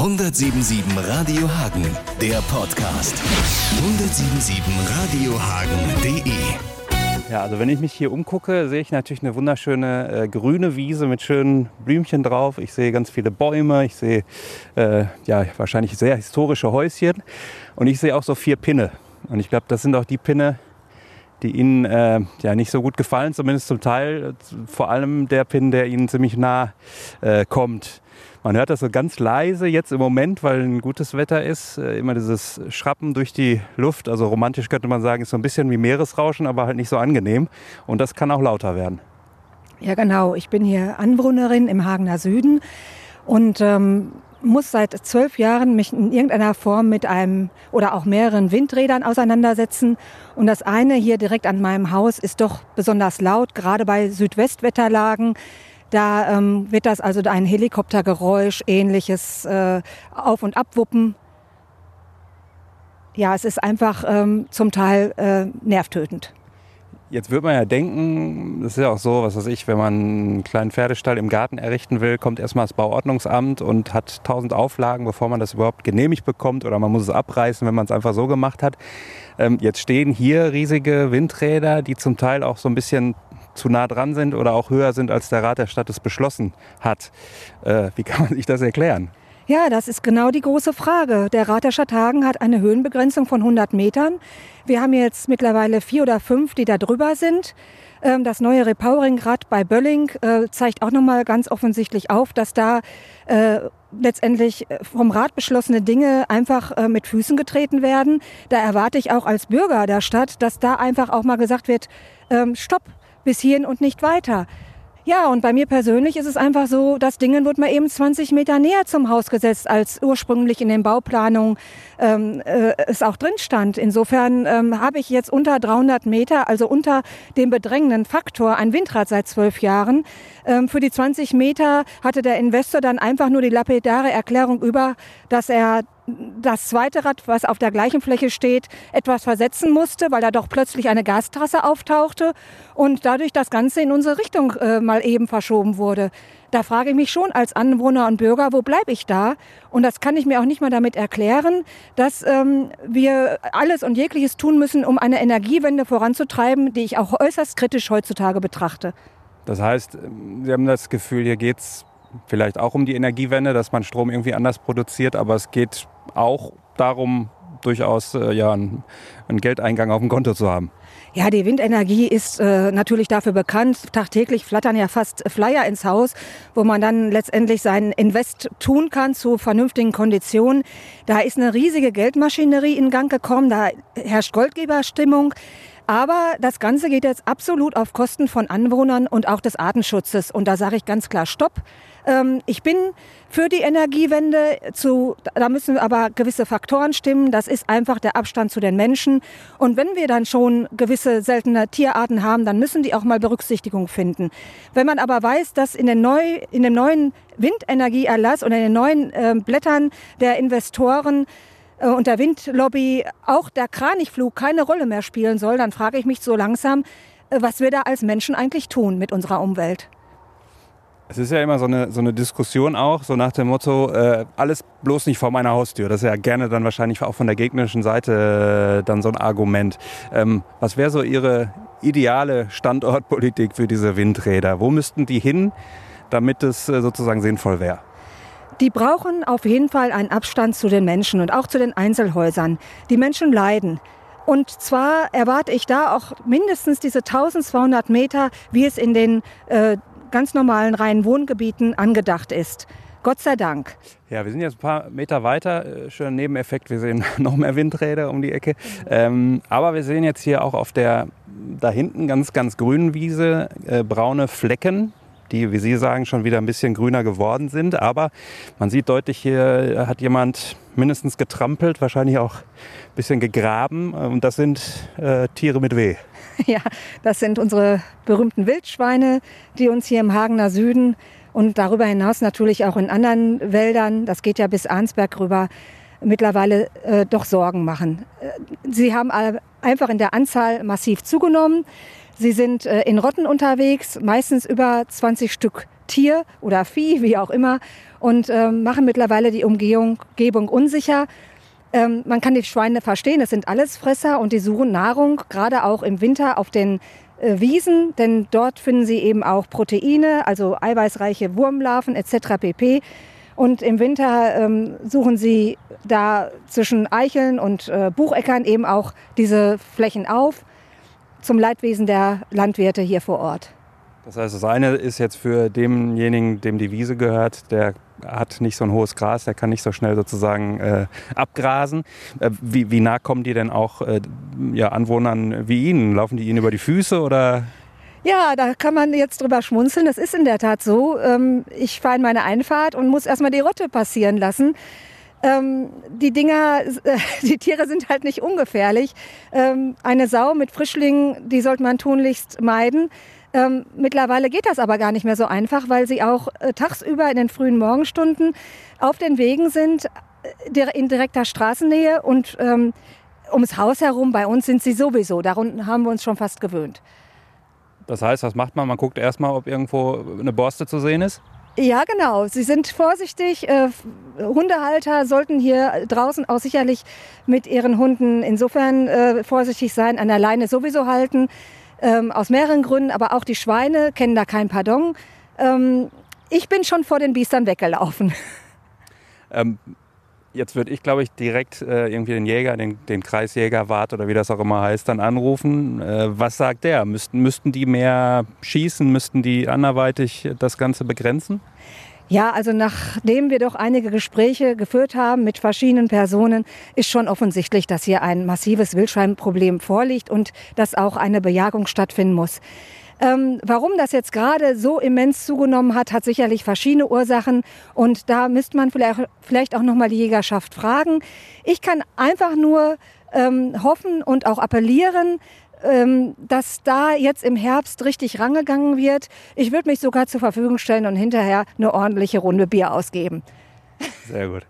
177 Radio Hagen, der Podcast. 177radiohagen.de Ja, also wenn ich mich hier umgucke, sehe ich natürlich eine wunderschöne äh, grüne Wiese mit schönen Blümchen drauf. Ich sehe ganz viele Bäume, ich sehe äh, ja wahrscheinlich sehr historische Häuschen und ich sehe auch so vier Pinne. Und ich glaube, das sind auch die Pinne, die Ihnen äh, ja nicht so gut gefallen, zumindest zum Teil. Vor allem der Pin, der Ihnen ziemlich nah äh, kommt. Man hört das so ganz leise jetzt im Moment, weil ein gutes Wetter ist. Äh, immer dieses Schrappen durch die Luft. Also romantisch könnte man sagen, ist so ein bisschen wie Meeresrauschen, aber halt nicht so angenehm. Und das kann auch lauter werden. Ja, genau. Ich bin hier Anwohnerin im Hagener Süden und ähm, muss seit zwölf Jahren mich in irgendeiner Form mit einem oder auch mehreren Windrädern auseinandersetzen. Und das eine hier direkt an meinem Haus ist doch besonders laut, gerade bei Südwestwetterlagen. Da ähm, wird das also ein Helikoptergeräusch, ähnliches äh, Auf- und Abwuppen. Ja, es ist einfach ähm, zum Teil äh, nervtötend. Jetzt würde man ja denken, das ist ja auch so, was weiß ich, wenn man einen kleinen Pferdestall im Garten errichten will, kommt erstmal das Bauordnungsamt und hat tausend Auflagen, bevor man das überhaupt genehmigt bekommt oder man muss es abreißen, wenn man es einfach so gemacht hat. Ähm, jetzt stehen hier riesige Windräder, die zum Teil auch so ein bisschen zu nah dran sind oder auch höher sind, als der Rat der Stadt es beschlossen hat. Äh, wie kann man sich das erklären? Ja, das ist genau die große Frage. Der Rat der Stadt Hagen hat eine Höhenbegrenzung von 100 Metern. Wir haben jetzt mittlerweile vier oder fünf, die da drüber sind. Ähm, das neue Repowering-Rad bei Bölling äh, zeigt auch nochmal ganz offensichtlich auf, dass da äh, letztendlich äh, vom Rat beschlossene Dinge einfach mit Füßen getreten werden. Da erwarte ich auch als Bürger der Stadt, dass da einfach auch mal gesagt wird, ähm, stopp, bis hierhin und nicht weiter. Ja, und bei mir persönlich ist es einfach so, das Dingen wird mal eben 20 Meter näher zum Haus gesetzt, als ursprünglich in den Bauplanungen ähm, äh, es auch drin stand. Insofern ähm, habe ich jetzt unter 300 Meter, also unter dem bedrängenden Faktor, ein Windrad seit zwölf Jahren. Ähm, für die 20 Meter hatte der Investor dann einfach nur die lapidare Erklärung über, dass er das zweite Rad, was auf der gleichen Fläche steht, etwas versetzen musste, weil da doch plötzlich eine Gastrasse auftauchte und dadurch das Ganze in unsere Richtung äh, mal eben verschoben wurde. Da frage ich mich schon als Anwohner und Bürger, wo bleibe ich da? Und das kann ich mir auch nicht mal damit erklären, dass ähm, wir alles und jegliches tun müssen, um eine Energiewende voranzutreiben, die ich auch äußerst kritisch heutzutage betrachte. Das heißt, Sie haben das Gefühl, hier geht es vielleicht auch um die Energiewende, dass man Strom irgendwie anders produziert, aber es geht auch darum, durchaus äh, ja, einen, einen Geldeingang auf dem Konto zu haben. Ja, die Windenergie ist äh, natürlich dafür bekannt. Tagtäglich flattern ja fast Flyer ins Haus, wo man dann letztendlich seinen Invest tun kann zu vernünftigen Konditionen. Da ist eine riesige Geldmaschinerie in Gang gekommen. Da herrscht Goldgeberstimmung. Aber das Ganze geht jetzt absolut auf Kosten von Anwohnern und auch des Artenschutzes. Und da sage ich ganz klar Stopp. Ähm, ich bin für die Energiewende. Zu, da müssen aber gewisse Faktoren stimmen. Das ist einfach der Abstand zu den Menschen. Und wenn wir dann schon gewisse seltene Tierarten haben, dann müssen die auch mal Berücksichtigung finden. Wenn man aber weiß, dass in, den neu, in dem neuen Windenergieerlass oder in den neuen äh, Blättern der Investoren und der Windlobby auch der Kranichflug keine Rolle mehr spielen soll, dann frage ich mich so langsam, äh, was wir da als Menschen eigentlich tun mit unserer Umwelt. Es ist ja immer so eine, so eine Diskussion auch, so nach dem Motto, äh, alles bloß nicht vor meiner Haustür. Das ist ja gerne dann wahrscheinlich auch von der gegnerischen Seite äh, dann so ein Argument. Ähm, was wäre so Ihre ideale Standortpolitik für diese Windräder? Wo müssten die hin, damit es äh, sozusagen sinnvoll wäre? Die brauchen auf jeden Fall einen Abstand zu den Menschen und auch zu den Einzelhäusern. Die Menschen leiden. Und zwar erwarte ich da auch mindestens diese 1200 Meter, wie es in den äh, ganz normalen reinen Wohngebieten angedacht ist. Gott sei Dank. Ja, wir sind jetzt ein paar Meter weiter. Äh, schöner Nebeneffekt, wir sehen noch mehr Windräder um die Ecke. Ähm, aber wir sehen jetzt hier auch auf der da hinten ganz, ganz grünen Wiese äh, braune Flecken, die, wie Sie sagen, schon wieder ein bisschen grüner geworden sind. Aber man sieht deutlich, hier hat jemand mindestens getrampelt, wahrscheinlich auch ein bisschen gegraben. Und das sind äh, Tiere mit Weh. Ja, das sind unsere berühmten Wildschweine, die uns hier im Hagener Süden und darüber hinaus natürlich auch in anderen Wäldern, das geht ja bis Arnsberg rüber, mittlerweile äh, doch Sorgen machen. Äh, sie haben einfach in der Anzahl massiv zugenommen. Sie sind äh, in Rotten unterwegs, meistens über 20 Stück Tier oder Vieh, wie auch immer, und ähm, machen mittlerweile die Umgebung, unsicher. Ähm, man kann die Schweine verstehen, es sind alles Fresser und die suchen Nahrung, gerade auch im Winter auf den äh, Wiesen, denn dort finden sie eben auch Proteine, also eiweißreiche Wurmlarven etc. pp. Und im Winter ähm, suchen sie da zwischen Eicheln und äh, Bucheckern eben auch diese Flächen auf zum Leidwesen der Landwirte hier vor Ort. Das heißt, das eine ist jetzt für denjenigen, dem die Wiese gehört, der hat nicht so ein hohes Gras, der kann nicht so schnell sozusagen äh, abgrasen. Äh, wie, wie nah kommen die denn auch äh, ja, Anwohnern wie Ihnen? Laufen die Ihnen über die Füße oder? Ja, da kann man jetzt drüber schmunzeln. Das ist in der Tat so. Ähm, ich fahre in meine Einfahrt und muss erstmal die Rotte passieren lassen. Ähm, die Dinger, äh, die Tiere sind halt nicht ungefährlich. Ähm, eine Sau mit Frischlingen, die sollte man tunlichst meiden. Ähm, mittlerweile geht das aber gar nicht mehr so einfach, weil sie auch äh, tagsüber in den frühen Morgenstunden auf den Wegen sind, äh, in direkter Straßennähe und ähm, ums Haus herum. Bei uns sind sie sowieso. Daran haben wir uns schon fast gewöhnt. Das heißt, was macht man? Man guckt erstmal, ob irgendwo eine Borste zu sehen ist? Ja, genau. Sie sind vorsichtig. Äh, Hundehalter sollten hier draußen auch sicherlich mit ihren Hunden insofern äh, vorsichtig sein, an der Leine sowieso halten ähm, aus mehreren Gründen, aber auch die Schweine kennen da kein Pardon. Ähm, ich bin schon vor den Biestern weggelaufen. Ähm, jetzt würde ich, glaube ich, direkt äh, irgendwie den Jäger, den, den Kreisjägerwart oder wie das auch immer heißt, dann anrufen. Äh, was sagt der? Müssten, müssten die mehr schießen? Müssten die anderweitig das Ganze begrenzen? Ja, also nachdem wir doch einige Gespräche geführt haben mit verschiedenen Personen, ist schon offensichtlich, dass hier ein massives Wildschweinproblem vorliegt und dass auch eine Bejagung stattfinden muss. Ähm, warum das jetzt gerade so immens zugenommen hat, hat sicherlich verschiedene Ursachen und da müsste man vielleicht, vielleicht auch noch mal die Jägerschaft fragen. Ich kann einfach nur ähm, hoffen und auch appellieren, ähm, dass da jetzt im Herbst richtig rangegangen wird. Ich würde mich sogar zur Verfügung stellen und hinterher eine ordentliche Runde Bier ausgeben. Sehr gut.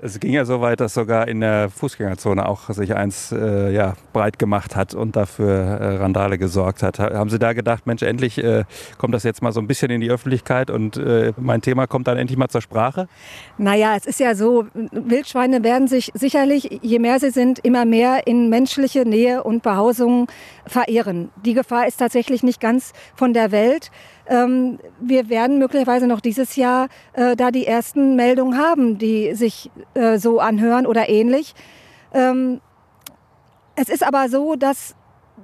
Es ging ja so weit, dass sogar in der Fußgängerzone auch sich eins äh, ja, breit gemacht hat und dafür äh, Randale gesorgt hat. Haben Sie da gedacht, Mensch, endlich äh, kommt das jetzt mal so ein bisschen in die Öffentlichkeit und äh, mein Thema kommt dann endlich mal zur Sprache? Naja, es ist ja so, Wildschweine werden sich sicherlich, je mehr sie sind, immer mehr in menschliche Nähe und Behausung verehren. Die Gefahr ist tatsächlich nicht ganz von der Welt. Ähm, wir werden möglicherweise noch dieses Jahr äh, da die ersten Meldungen haben, die sich äh, so anhören oder ähnlich. Ähm, es ist aber so, dass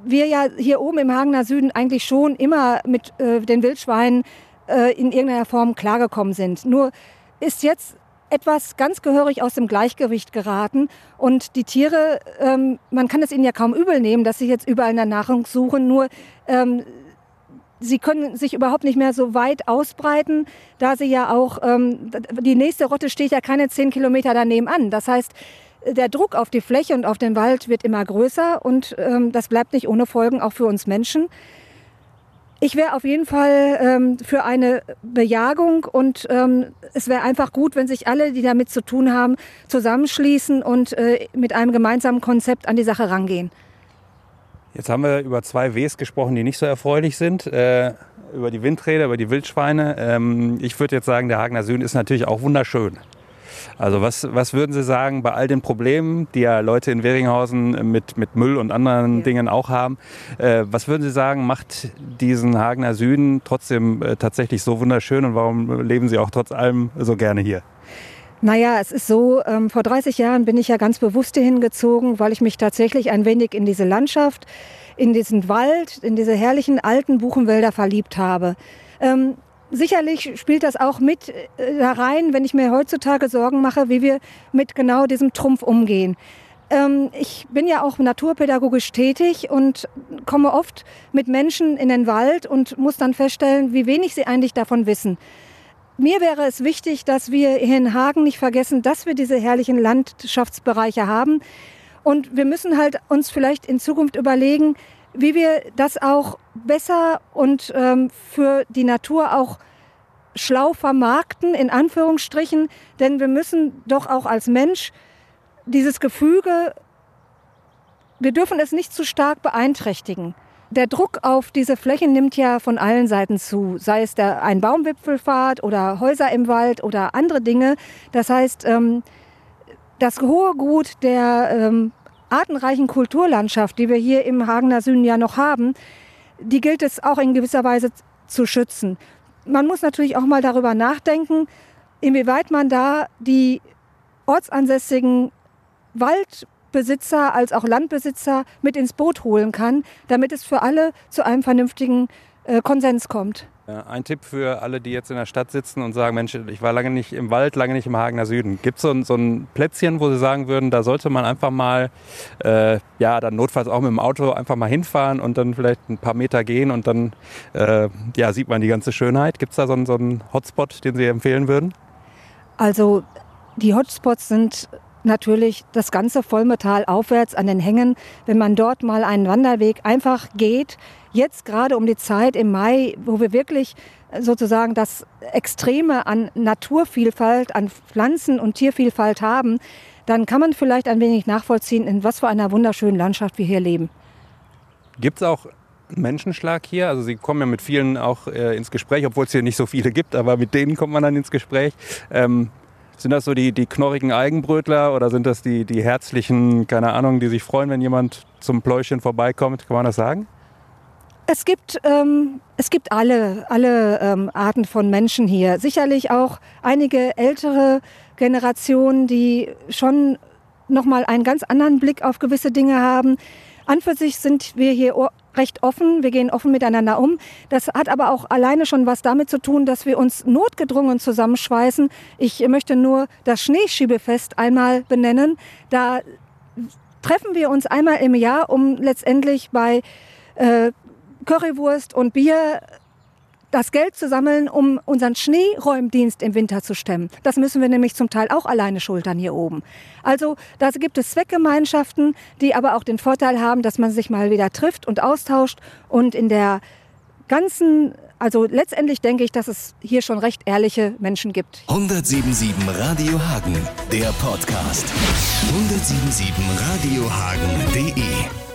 wir ja hier oben im Hagener Süden eigentlich schon immer mit äh, den Wildschweinen äh, in irgendeiner Form klargekommen sind. Nur ist jetzt etwas ganz gehörig aus dem Gleichgewicht geraten. Und die Tiere, ähm, man kann es ihnen ja kaum übel nehmen, dass sie jetzt überall nach Nahrung suchen. Nur ähm, sie können sich überhaupt nicht mehr so weit ausbreiten, da sie ja auch, ähm, die nächste Rotte steht ja keine zehn Kilometer daneben an. Das heißt, der Druck auf die Fläche und auf den Wald wird immer größer und ähm, das bleibt nicht ohne Folgen auch für uns Menschen. Ich wäre auf jeden Fall ähm, für eine Bejagung und ähm, es wäre einfach gut, wenn sich alle, die damit zu tun haben, zusammenschließen und äh, mit einem gemeinsamen Konzept an die Sache rangehen. Jetzt haben wir über zwei Ws gesprochen, die nicht so erfreulich sind. Äh, über die Windräder, über die Wildschweine. Ähm, ich würde jetzt sagen, der Hagener Süden ist natürlich auch wunderschön. Also was, was würden Sie sagen bei all den Problemen, die ja Leute in Weringhausen mit, mit Müll und anderen ja. Dingen auch haben, äh, was würden Sie sagen, macht diesen Hagener Süden trotzdem äh, tatsächlich so wunderschön und warum leben Sie auch trotz allem so gerne hier? Naja, es ist so, ähm, vor 30 Jahren bin ich ja ganz bewusst hierhin gezogen, weil ich mich tatsächlich ein wenig in diese Landschaft, in diesen Wald, in diese herrlichen alten Buchenwälder verliebt habe. Ähm, sicherlich spielt das auch mit äh, da rein, wenn ich mir heutzutage Sorgen mache, wie wir mit genau diesem Trumpf umgehen. Ähm, ich bin ja auch naturpädagogisch tätig und komme oft mit Menschen in den Wald und muss dann feststellen, wie wenig sie eigentlich davon wissen. Mir wäre es wichtig, dass wir hier in Hagen nicht vergessen, dass wir diese herrlichen Landschaftsbereiche haben. Und wir müssen halt uns vielleicht in Zukunft überlegen, wie wir das auch besser und ähm, für die Natur auch schlau vermarkten, in Anführungsstrichen. Denn wir müssen doch auch als Mensch dieses Gefüge, wir dürfen es nicht zu stark beeinträchtigen. Der Druck auf diese Flächen nimmt ja von allen Seiten zu, sei es der, ein Baumwipfelfahrt oder Häuser im Wald oder andere Dinge. Das heißt, ähm, das hohe Gut der ähm, artenreichen Kulturlandschaft, die wir hier im Hagener Süden ja noch haben, die gilt es auch in gewisser Weise zu schützen. Man muss natürlich auch mal darüber nachdenken, inwieweit man da die ortsansässigen Waldbesitzer als auch Landbesitzer mit ins Boot holen kann, damit es für alle zu einem vernünftigen äh, Konsens kommt. Ein Tipp für alle, die jetzt in der Stadt sitzen und sagen, Mensch, ich war lange nicht im Wald, lange nicht im Hagener Süden. Gibt es so, so, ein Plätzchen, wo Sie sagen würden, da sollte man einfach mal, äh, ja, dann notfalls auch mit dem Auto einfach mal hinfahren und dann vielleicht ein paar Meter gehen und dann äh, ja, sieht man die ganze Schönheit. Gibt es da so, so einen Hotspot, den Sie empfehlen würden? Also die Hotspots sind natürlich das ganze Vollmetall aufwärts an den Hängen. Wenn man dort mal einen Wanderweg einfach geht, jetzt gerade um die Zeit im Mai, wo wir wirklich sozusagen das Extreme an Naturvielfalt, an Pflanzen- und Tiervielfalt haben, dann kann man vielleicht ein wenig nachvollziehen, in was für einer wunderschönen Landschaft wir hier leben. Gibt es auch Menschenschlag hier? Also Sie kommen ja mit vielen auch äh, ins Gespräch, obwohl es hier nicht so viele gibt, aber mit denen kommt man dann ins Gespräch. Ähm, sind das so die, die knorrigen Eigenbrötler oder sind das die, die herzlichen, keine Ahnung, die sich freuen, wenn jemand zum Pläuschen vorbeikommt? Kann man das sagen? Es gibt, ähm, es gibt alle, alle ähm, Arten von Menschen hier. Sicherlich auch einige ältere Generationen, die schon nochmal einen ganz anderen Blick auf gewisse Dinge haben. An für sich sind wir hier recht offen, wir gehen offen miteinander um. Das hat aber auch alleine schon was damit zu tun, dass wir uns notgedrungen zusammenschweißen. Ich möchte nur das Schneeschiebefest einmal benennen. Da treffen wir uns einmal im Jahr, um letztendlich bei äh, Currywurst und Bier das Geld zu sammeln, um unseren Schneeräumdienst im Winter zu stemmen. Das müssen wir nämlich zum Teil auch alleine schultern hier oben. Also da gibt es Zweckgemeinschaften, die aber auch den Vorteil haben, dass man sich mal wieder trifft und austauscht und in der ganzen also letztendlich denke ich, dass es hier schon recht ehrliche Menschen gibt. 1077 Radio Hagen, der Podcast. 1077radiohagen.de